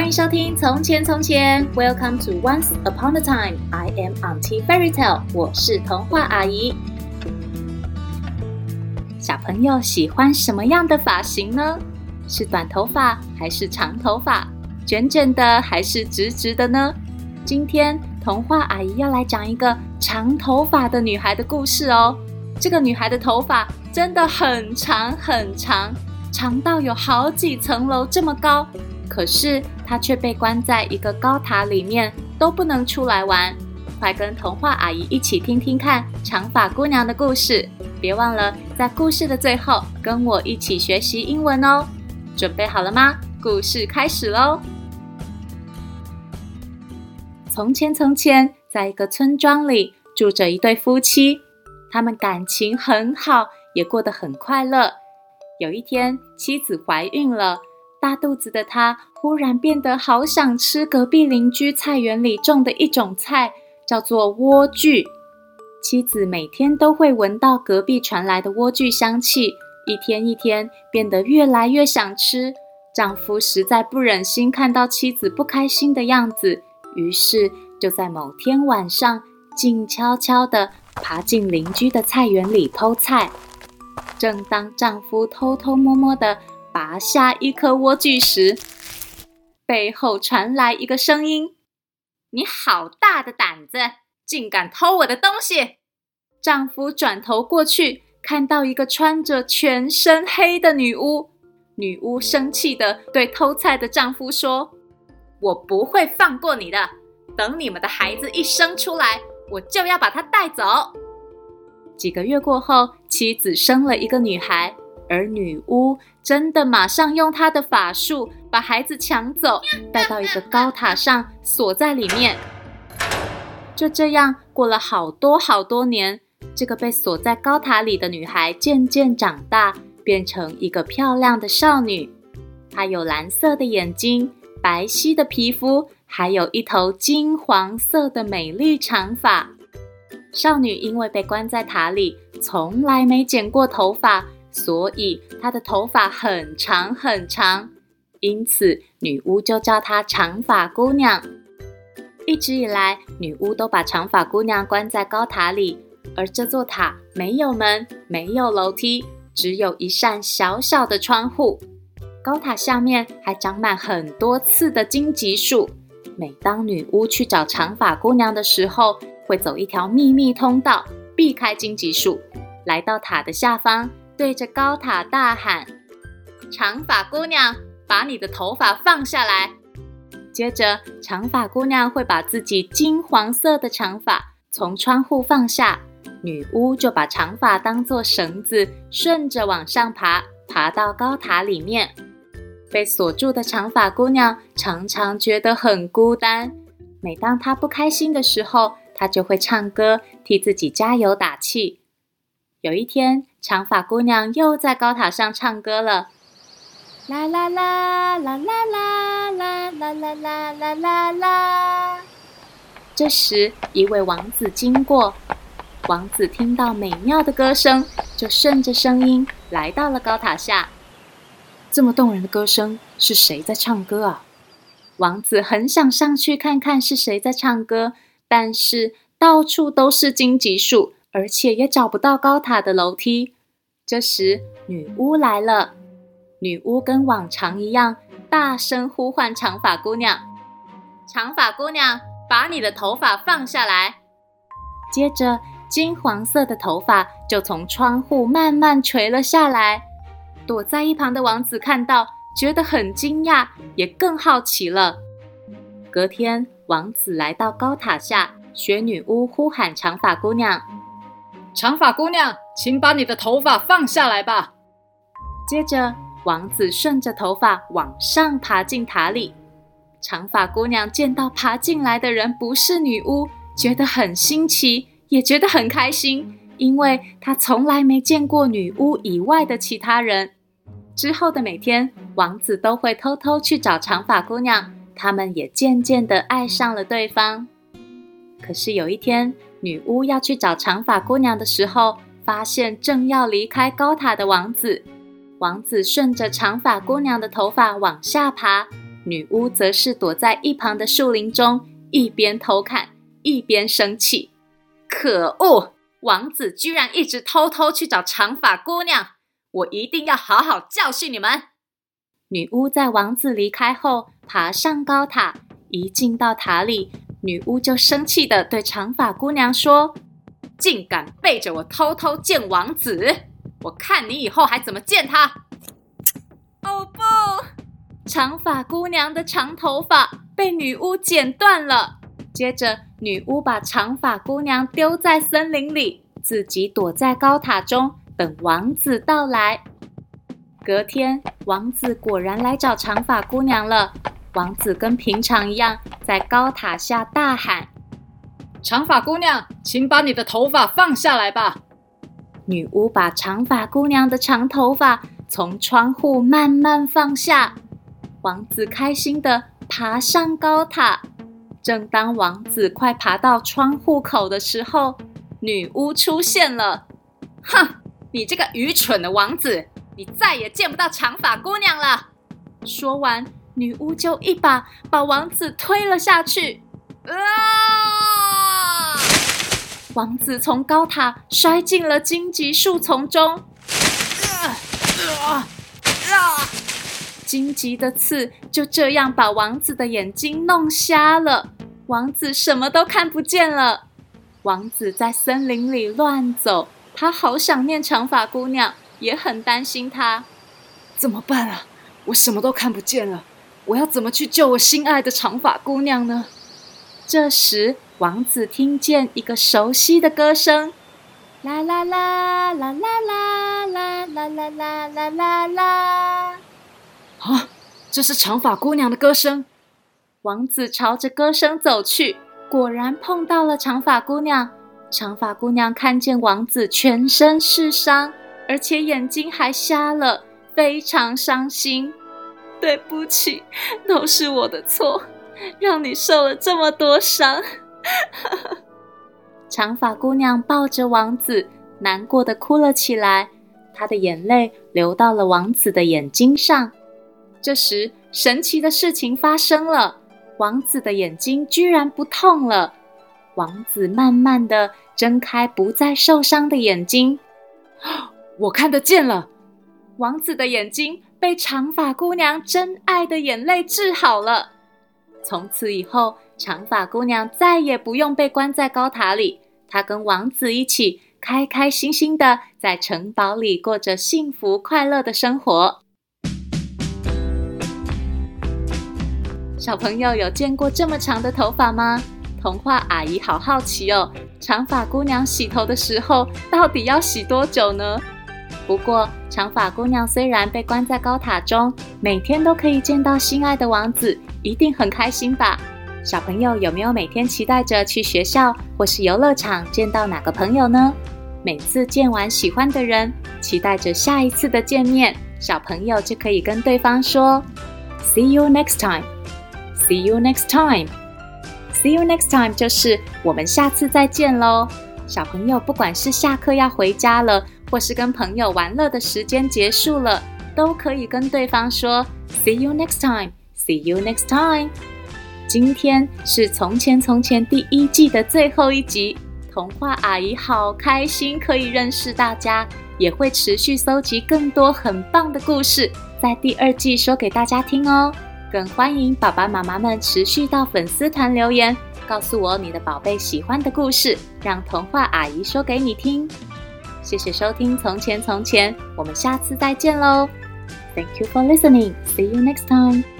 欢迎收听《从前从前》，Welcome to Once Upon a Time。I am Auntie Fairy Tale，我是童话阿姨。小朋友喜欢什么样的发型呢？是短头发还是长头发？卷卷的还是直直的呢？今天童话阿姨要来讲一个长头发的女孩的故事哦。这个女孩的头发真的很长很长，长到有好几层楼这么高。可是他却被关在一个高塔里面，都不能出来玩。快跟童话阿姨一起听听看长发姑娘的故事！别忘了在故事的最后跟我一起学习英文哦。准备好了吗？故事开始喽！从前，从前，在一个村庄里住着一对夫妻，他们感情很好，也过得很快乐。有一天，妻子怀孕了。大肚子的她忽然变得好想吃隔壁邻居菜园里种的一种菜，叫做莴苣。妻子每天都会闻到隔壁传来的莴苣香气，一天一天变得越来越想吃。丈夫实在不忍心看到妻子不开心的样子，于是就在某天晚上静悄悄地爬进邻居的菜园里偷菜。正当丈夫偷偷摸摸地拔下一颗莴苣时，背后传来一个声音：“你好大的胆子，竟敢偷我的东西！”丈夫转头过去，看到一个穿着全身黑的女巫。女巫生气地对偷菜的丈夫说：“我不会放过你的，等你们的孩子一生出来，我就要把他带走。”几个月过后，妻子生了一个女孩。而女巫真的马上用她的法术把孩子抢走，带到一个高塔上锁在里面。就这样过了好多好多年，这个被锁在高塔里的女孩渐渐长大，变成一个漂亮的少女。她有蓝色的眼睛、白皙的皮肤，还有一头金黄色的美丽长发。少女因为被关在塔里，从来没剪过头发。所以她的头发很长很长，因此女巫就叫她长发姑娘。一直以来，女巫都把长发姑娘关在高塔里，而这座塔没有门，没有楼梯，只有一扇小小的窗户。高塔下面还长满很多刺的荆棘树。每当女巫去找长发姑娘的时候，会走一条秘密通道，避开荆棘树，来到塔的下方。对着高塔大喊：“长发姑娘，把你的头发放下来。”接着，长发姑娘会把自己金黄色的长发从窗户放下，女巫就把长发当作绳子，顺着往上爬，爬到高塔里面。被锁住的长发姑娘常常觉得很孤单。每当她不开心的时候，她就会唱歌，替自己加油打气。有一天，长发姑娘又在高塔上唱歌了，啦啦啦啦啦啦啦啦啦啦啦啦啦。这时，一位王子经过，王子听到美妙的歌声，就顺着声音来到了高塔下。这么动人的歌声，是谁在唱歌啊？王子很想上去看看是谁在唱歌，但是到处都是荆棘树。而且也找不到高塔的楼梯。这时，女巫来了。女巫跟往常一样，大声呼唤长发姑娘：“长发姑娘，把你的头发放下来。”接着，金黄色的头发就从窗户慢慢垂了下来。躲在一旁的王子看到，觉得很惊讶，也更好奇了。隔天，王子来到高塔下，学女巫呼喊长发姑娘。长发姑娘，请把你的头发放下来吧。接着，王子顺着头发往上爬进塔里。长发姑娘见到爬进来的人不是女巫，觉得很新奇，也觉得很开心，因为她从来没见过女巫以外的其他人。之后的每天，王子都会偷偷去找长发姑娘，他们也渐渐地爱上了对方。可是有一天，女巫要去找长发姑娘的时候，发现正要离开高塔的王子。王子顺着长发姑娘的头发往下爬，女巫则是躲在一旁的树林中，一边偷看一边生气。可恶！王子居然一直偷偷去找长发姑娘，我一定要好好教训你们！女巫在王子离开后，爬上高塔，一进到塔里，女巫就生气地对长发姑娘说：“竟敢背着我偷偷见王子，我看你以后还怎么见他！”哦不！长发姑娘的长头发被女巫剪断了。接着，女巫把长发姑娘丢在森林里，自己躲在高塔中等王子到来。隔天，王子果然来找长发姑娘了。王子跟平常一样，在高塔下大喊：“长发姑娘，请把你的头发放下来吧！”女巫把长发姑娘的长头发从窗户慢慢放下。王子开心地爬上高塔。正当王子快爬到窗户口的时候，女巫出现了。哼，你这个愚蠢的王子，你再也见不到长发姑娘了。说完，女巫就一把把王子推了下去。啊！王子从高塔摔进了荆棘树丛中。啊！啊！啊！荆棘的刺就这样把王子的眼睛弄瞎了，王子什么都看不见了。王子在森林里乱走，他好想念长发姑娘，也很担心她。怎么办啊？我什么都看不见了，我要怎么去救我心爱的长发姑娘呢？这时，王子听见一个熟悉的歌声：啦啦啦啦啦啦啦啦啦啦啦啦啦。啊！这是长发姑娘的歌声。王子朝着歌声走去，果然碰到了长发姑娘。长发姑娘看见王子全身是伤，而且眼睛还瞎了，非常伤心。对不起，都是我的错，让你受了这么多伤。长发姑娘抱着王子，难过的哭了起来，她的眼泪流到了王子的眼睛上。这时，神奇的事情发生了，王子的眼睛居然不痛了。王子慢慢的睁开不再受伤的眼睛，我看得见了。王子的眼睛被长发姑娘真爱的眼泪治好了。从此以后，长发姑娘再也不用被关在高塔里，她跟王子一起开开心心地在城堡里过着幸福快乐的生活。小朋友有见过这么长的头发吗？童话阿姨好好奇哦，长发姑娘洗头的时候到底要洗多久呢？不过长发姑娘虽然被关在高塔中，每天都可以见到心爱的王子，一定很开心吧？小朋友有没有每天期待着去学校或是游乐场见到哪个朋友呢？每次见完喜欢的人，期待着下一次的见面，小朋友就可以跟对方说：“See you next time。” See you next time. See you next time 就是我们下次再见喽。小朋友，不管是下课要回家了，或是跟朋友玩乐的时间结束了，都可以跟对方说 See you next time. See you next time. 今天是《从前从前》第一季的最后一集，童话阿姨好开心可以认识大家，也会持续搜集更多很棒的故事，在第二季说给大家听哦。更欢迎爸爸妈妈们持续到粉丝团留言，告诉我你的宝贝喜欢的故事，让童话阿姨说给你听。谢谢收听《从前从前》，我们下次再见喽！Thank you for listening. See you next time.